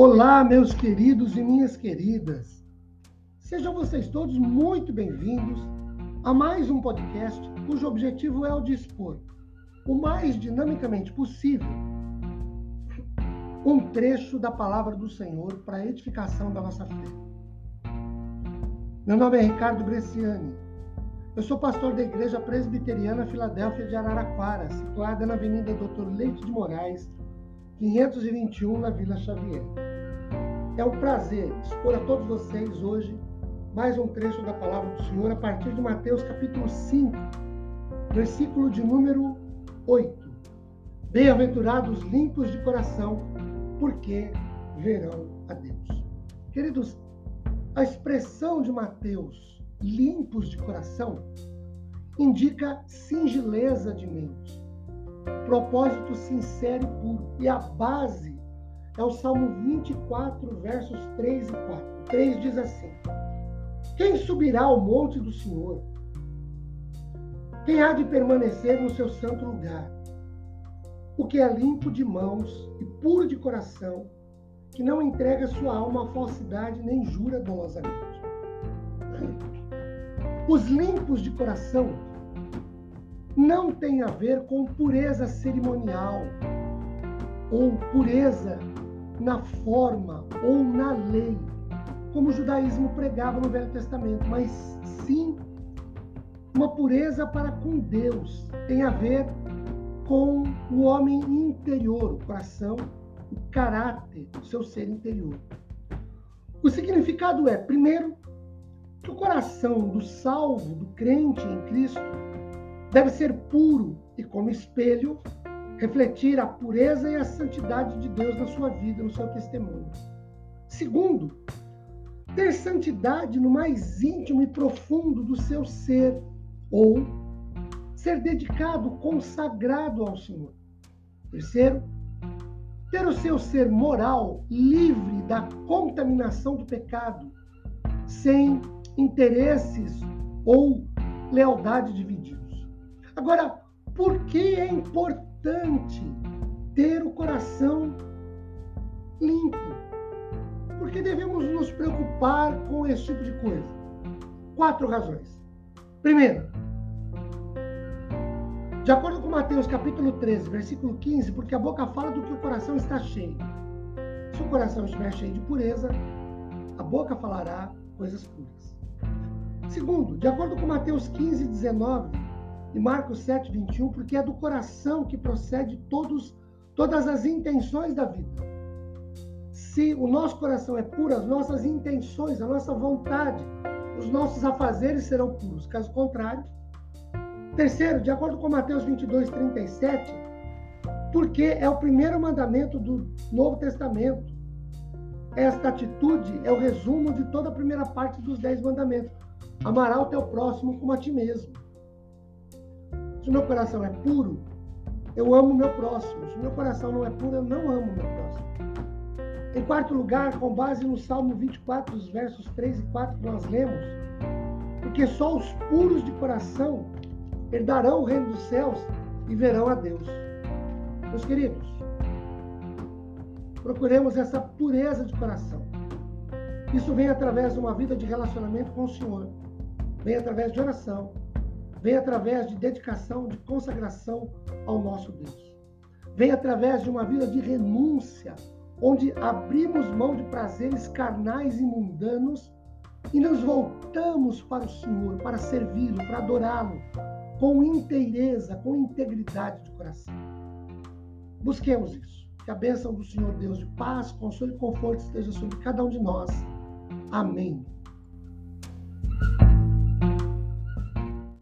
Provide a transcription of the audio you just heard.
Olá, meus queridos e minhas queridas. Sejam vocês todos muito bem-vindos a mais um podcast cujo objetivo é o de expor o mais dinamicamente possível um trecho da palavra do Senhor para a edificação da nossa fé. Meu nome é Ricardo Bresciani. Eu sou pastor da Igreja Presbiteriana Filadélfia de Araraquara, situada na Avenida Doutor Leite de Moraes, 521, na Vila Xavier. É um prazer expor a todos vocês hoje mais um trecho da palavra do Senhor a partir de Mateus capítulo 5, versículo de número 8. Bem-aventurados limpos de coração, porque verão a Deus. Queridos, a expressão de Mateus, limpos de coração, indica singeleza de mente propósito sincero e puro. E a base é o Salmo 24, versos 3 e 4. 3 diz assim: Quem subirá ao monte do Senhor? Quem há de permanecer no seu santo lugar? O que é limpo de mãos e puro de coração, que não entrega sua alma à falsidade nem jura dolosamente. Os limpos de coração não tem a ver com pureza cerimonial ou pureza na forma ou na lei, como o judaísmo pregava no Velho Testamento, mas sim uma pureza para com Deus. Tem a ver com o homem interior, o coração, o caráter, o seu ser interior. O significado é, primeiro, que o coração do salvo, do crente em Cristo, deve ser puro e, como espelho, refletir a pureza e a santidade de Deus na sua vida, no seu testemunho. Segundo, ter santidade no mais íntimo e profundo do seu ser, ou ser dedicado, consagrado ao Senhor. Terceiro, ter o seu ser moral livre da contaminação do pecado, sem interesses ou lealdade dividida. Agora, por que é importante ter o coração limpo? Por que devemos nos preocupar com esse tipo de coisa? Quatro razões. Primeiro, de acordo com Mateus capítulo 13, versículo 15, porque a boca fala do que o coração está cheio. Se o coração estiver cheio de pureza, a boca falará coisas puras. Segundo, de acordo com Mateus 15, 19, e Marcos 7, 21, porque é do coração que procede todos, todas as intenções da vida. Se o nosso coração é puro, as nossas intenções, a nossa vontade, os nossos afazeres serão puros. Caso contrário. Terceiro, de acordo com Mateus 22, 37, porque é o primeiro mandamento do Novo Testamento. Esta atitude é o resumo de toda a primeira parte dos dez mandamentos. Amará o teu próximo como a ti mesmo. Se o meu coração é puro, eu amo o meu próximo. Se o meu coração não é puro, eu não amo o meu próximo. Em quarto lugar, com base no Salmo 24, os versos 3 e 4 que nós lemos, porque só os puros de coração herdarão o reino dos céus e verão a Deus. Meus queridos, procuremos essa pureza de coração. Isso vem através de uma vida de relacionamento com o Senhor, vem através de oração, vem através de dedicação, de consagração ao nosso Deus. Vem através de uma vida de renúncia, onde abrimos mão de prazeres carnais e mundanos e nos voltamos para o Senhor, para servi-lo, para adorá-lo, com inteireza, com integridade de coração. Busquemos isso. Que a bênção do Senhor Deus de paz, consolo e conforto esteja sobre cada um de nós. Amém.